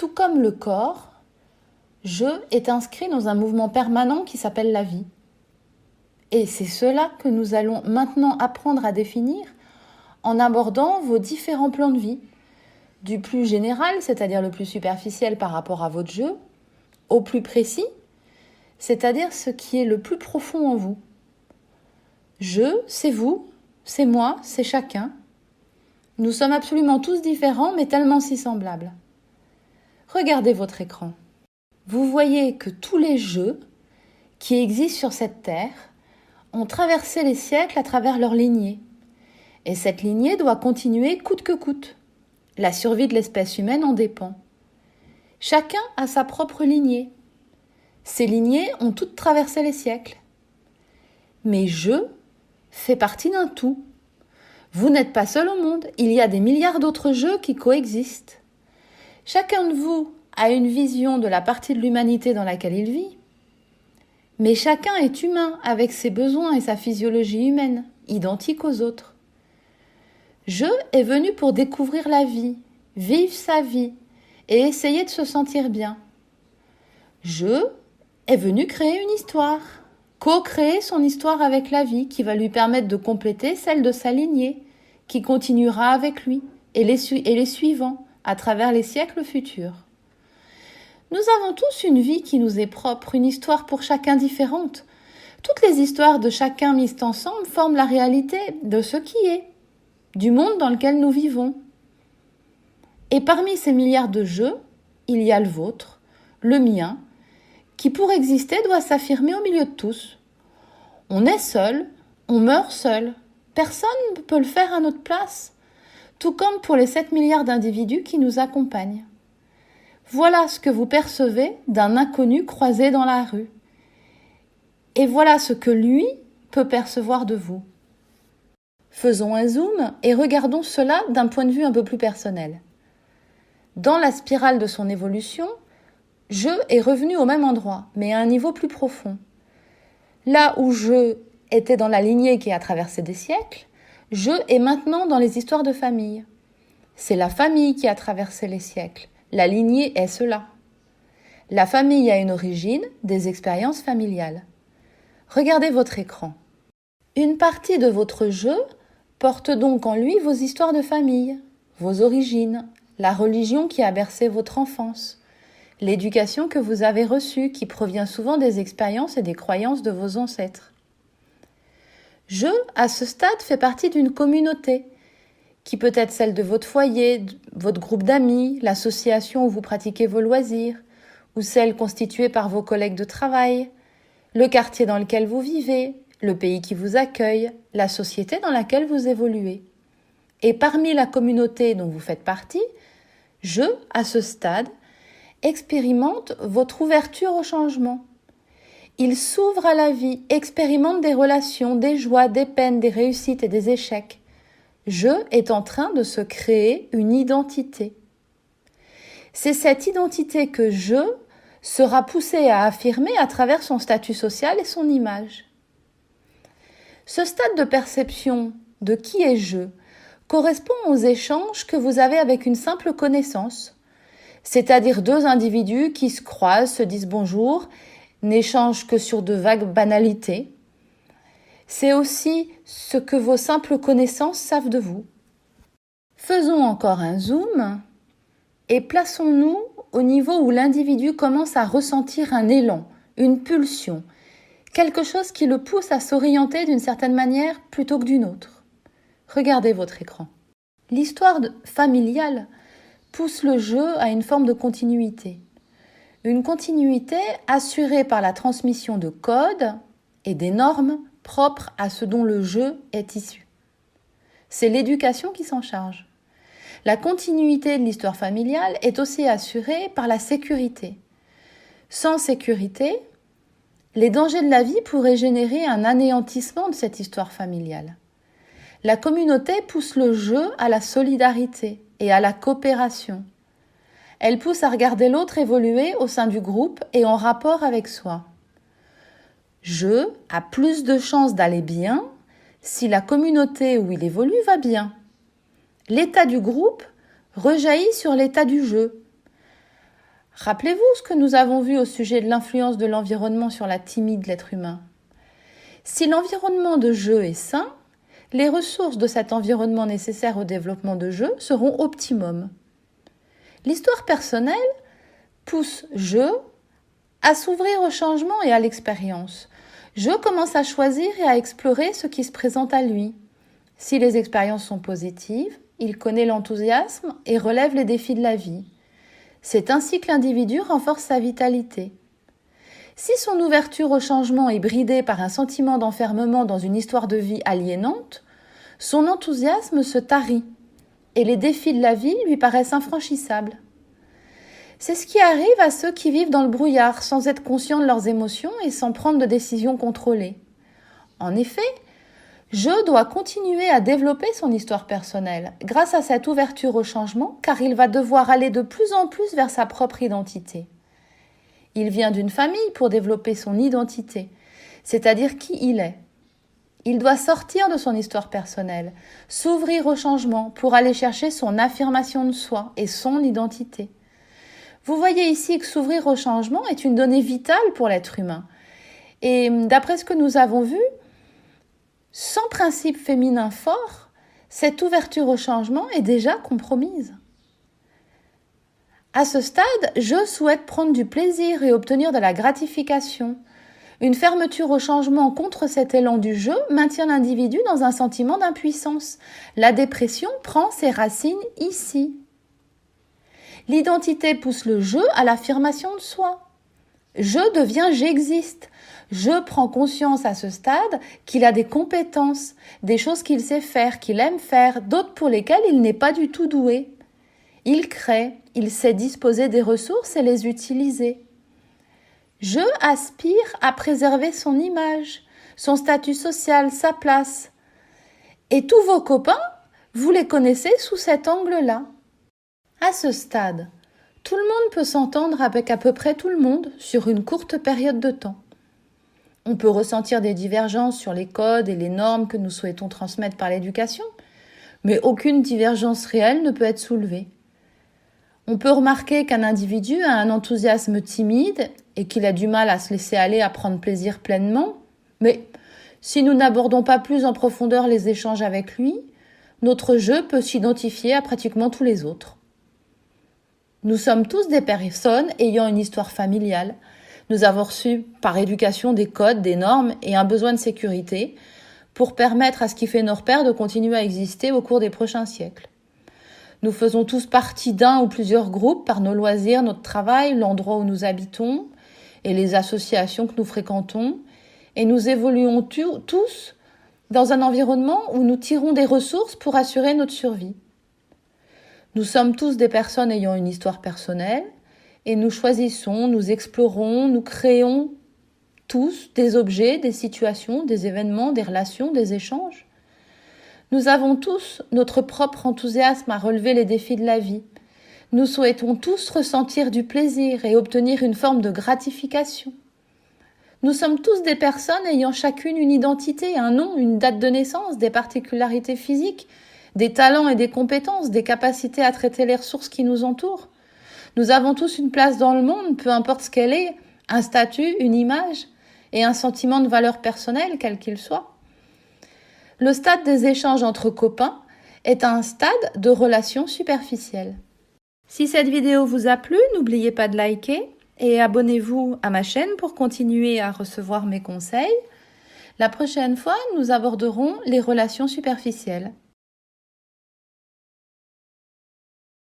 Tout comme le corps, je est inscrit dans un mouvement permanent qui s'appelle la vie. Et c'est cela que nous allons maintenant apprendre à définir en abordant vos différents plans de vie, du plus général, c'est-à-dire le plus superficiel par rapport à votre jeu, au plus précis, c'est-à-dire ce qui est le plus profond en vous. Je, c'est vous, c'est moi, c'est chacun. Nous sommes absolument tous différents, mais tellement si semblables. Regardez votre écran. Vous voyez que tous les jeux qui existent sur cette Terre ont traversé les siècles à travers leur lignée. Et cette lignée doit continuer coûte que coûte. La survie de l'espèce humaine en dépend. Chacun a sa propre lignée. Ces lignées ont toutes traversé les siècles. Mais je fais partie d'un tout. Vous n'êtes pas seul au monde, il y a des milliards d'autres jeux qui coexistent. Chacun de vous a une vision de la partie de l'humanité dans laquelle il vit. Mais chacun est humain avec ses besoins et sa physiologie humaine, identiques aux autres. Je est venu pour découvrir la vie, vivre sa vie et essayer de se sentir bien. Je est venu créer une histoire, co-créer son histoire avec la vie qui va lui permettre de compléter celle de sa lignée, qui continuera avec lui et les, et les suivants à travers les siècles futurs. Nous avons tous une vie qui nous est propre, une histoire pour chacun différente. Toutes les histoires de chacun mises ensemble forment la réalité de ce qui est, du monde dans lequel nous vivons. Et parmi ces milliards de jeux, il y a le vôtre, le mien, qui pour exister doit s'affirmer au milieu de tous. On est seul, on meurt seul. Personne ne peut le faire à notre place, tout comme pour les 7 milliards d'individus qui nous accompagnent. Voilà ce que vous percevez d'un inconnu croisé dans la rue. Et voilà ce que lui peut percevoir de vous. Faisons un zoom et regardons cela d'un point de vue un peu plus personnel. Dans la spirale de son évolution, je est revenu au même endroit, mais à un niveau plus profond. Là où je était dans la lignée qui a traversé des siècles, je est maintenant dans les histoires de famille. C'est la famille qui a traversé les siècles. La lignée est cela. La famille a une origine, des expériences familiales. Regardez votre écran. Une partie de votre jeu porte donc en lui vos histoires de famille, vos origines, la religion qui a bercé votre enfance, l'éducation que vous avez reçue qui provient souvent des expériences et des croyances de vos ancêtres. Je, à ce stade, fait partie d'une communauté qui peut être celle de votre foyer, votre groupe d'amis, l'association où vous pratiquez vos loisirs, ou celle constituée par vos collègues de travail, le quartier dans lequel vous vivez, le pays qui vous accueille, la société dans laquelle vous évoluez. Et parmi la communauté dont vous faites partie, je, à ce stade, expérimente votre ouverture au changement. Il s'ouvre à la vie, expérimente des relations, des joies, des peines, des réussites et des échecs je est en train de se créer une identité. C'est cette identité que je sera poussé à affirmer à travers son statut social et son image. Ce stade de perception de qui est je correspond aux échanges que vous avez avec une simple connaissance, c'est-à-dire deux individus qui se croisent, se disent bonjour, n'échangent que sur de vagues banalités, c'est aussi ce que vos simples connaissances savent de vous. Faisons encore un zoom et plaçons-nous au niveau où l'individu commence à ressentir un élan, une pulsion, quelque chose qui le pousse à s'orienter d'une certaine manière plutôt que d'une autre. Regardez votre écran. L'histoire familiale pousse le jeu à une forme de continuité. Une continuité assurée par la transmission de codes et des normes propre à ce dont le jeu est issu. C'est l'éducation qui s'en charge. La continuité de l'histoire familiale est aussi assurée par la sécurité. Sans sécurité, les dangers de la vie pourraient générer un anéantissement de cette histoire familiale. La communauté pousse le jeu à la solidarité et à la coopération. Elle pousse à regarder l'autre évoluer au sein du groupe et en rapport avec soi. Je a plus de chances d'aller bien si la communauté où il évolue va bien. L'état du groupe rejaillit sur l'état du jeu. Rappelez-vous ce que nous avons vu au sujet de l'influence de l'environnement sur la timide de l'être humain. Si l'environnement de jeu est sain, les ressources de cet environnement nécessaires au développement de jeu seront optimum. L'histoire personnelle pousse jeu à s'ouvrir au changement et à l'expérience. Je commence à choisir et à explorer ce qui se présente à lui. Si les expériences sont positives, il connaît l'enthousiasme et relève les défis de la vie. C'est ainsi que l'individu renforce sa vitalité. Si son ouverture au changement est bridée par un sentiment d'enfermement dans une histoire de vie aliénante, son enthousiasme se tarit et les défis de la vie lui paraissent infranchissables. C'est ce qui arrive à ceux qui vivent dans le brouillard sans être conscients de leurs émotions et sans prendre de décisions contrôlées. En effet, je dois continuer à développer son histoire personnelle grâce à cette ouverture au changement car il va devoir aller de plus en plus vers sa propre identité. Il vient d'une famille pour développer son identité, c'est-à-dire qui il est. Il doit sortir de son histoire personnelle, s'ouvrir au changement pour aller chercher son affirmation de soi et son identité. Vous voyez ici que s'ouvrir au changement est une donnée vitale pour l'être humain. Et d'après ce que nous avons vu, sans principe féminin fort, cette ouverture au changement est déjà compromise. À ce stade, je souhaite prendre du plaisir et obtenir de la gratification. Une fermeture au changement contre cet élan du jeu maintient l'individu dans un sentiment d'impuissance. La dépression prend ses racines ici. L'identité pousse le jeu à l'affirmation de soi. Je deviens j'existe. Je prends conscience à ce stade qu'il a des compétences, des choses qu'il sait faire, qu'il aime faire, d'autres pour lesquelles il n'est pas du tout doué. Il crée, il sait disposer des ressources et les utiliser. Je aspire à préserver son image, son statut social, sa place. Et tous vos copains, vous les connaissez sous cet angle-là. À ce stade, tout le monde peut s'entendre avec à peu près tout le monde sur une courte période de temps. On peut ressentir des divergences sur les codes et les normes que nous souhaitons transmettre par l'éducation, mais aucune divergence réelle ne peut être soulevée. On peut remarquer qu'un individu a un enthousiasme timide et qu'il a du mal à se laisser aller à prendre plaisir pleinement, mais si nous n'abordons pas plus en profondeur les échanges avec lui, notre jeu peut s'identifier à pratiquement tous les autres. Nous sommes tous des personnes ayant une histoire familiale. Nous avons reçu par éducation des codes, des normes et un besoin de sécurité pour permettre à ce qui fait nos repères de continuer à exister au cours des prochains siècles. Nous faisons tous partie d'un ou plusieurs groupes par nos loisirs, notre travail, l'endroit où nous habitons et les associations que nous fréquentons. Et nous évoluons tous dans un environnement où nous tirons des ressources pour assurer notre survie. Nous sommes tous des personnes ayant une histoire personnelle et nous choisissons, nous explorons, nous créons tous des objets, des situations, des événements, des relations, des échanges. Nous avons tous notre propre enthousiasme à relever les défis de la vie. Nous souhaitons tous ressentir du plaisir et obtenir une forme de gratification. Nous sommes tous des personnes ayant chacune une identité, un nom, une date de naissance, des particularités physiques, des talents et des compétences, des capacités à traiter les ressources qui nous entourent. Nous avons tous une place dans le monde, peu importe ce qu'elle est, un statut, une image et un sentiment de valeur personnelle, quel qu'il soit. Le stade des échanges entre copains est un stade de relation superficielle. Si cette vidéo vous a plu, n'oubliez pas de liker et abonnez-vous à ma chaîne pour continuer à recevoir mes conseils. La prochaine fois, nous aborderons les relations superficielles.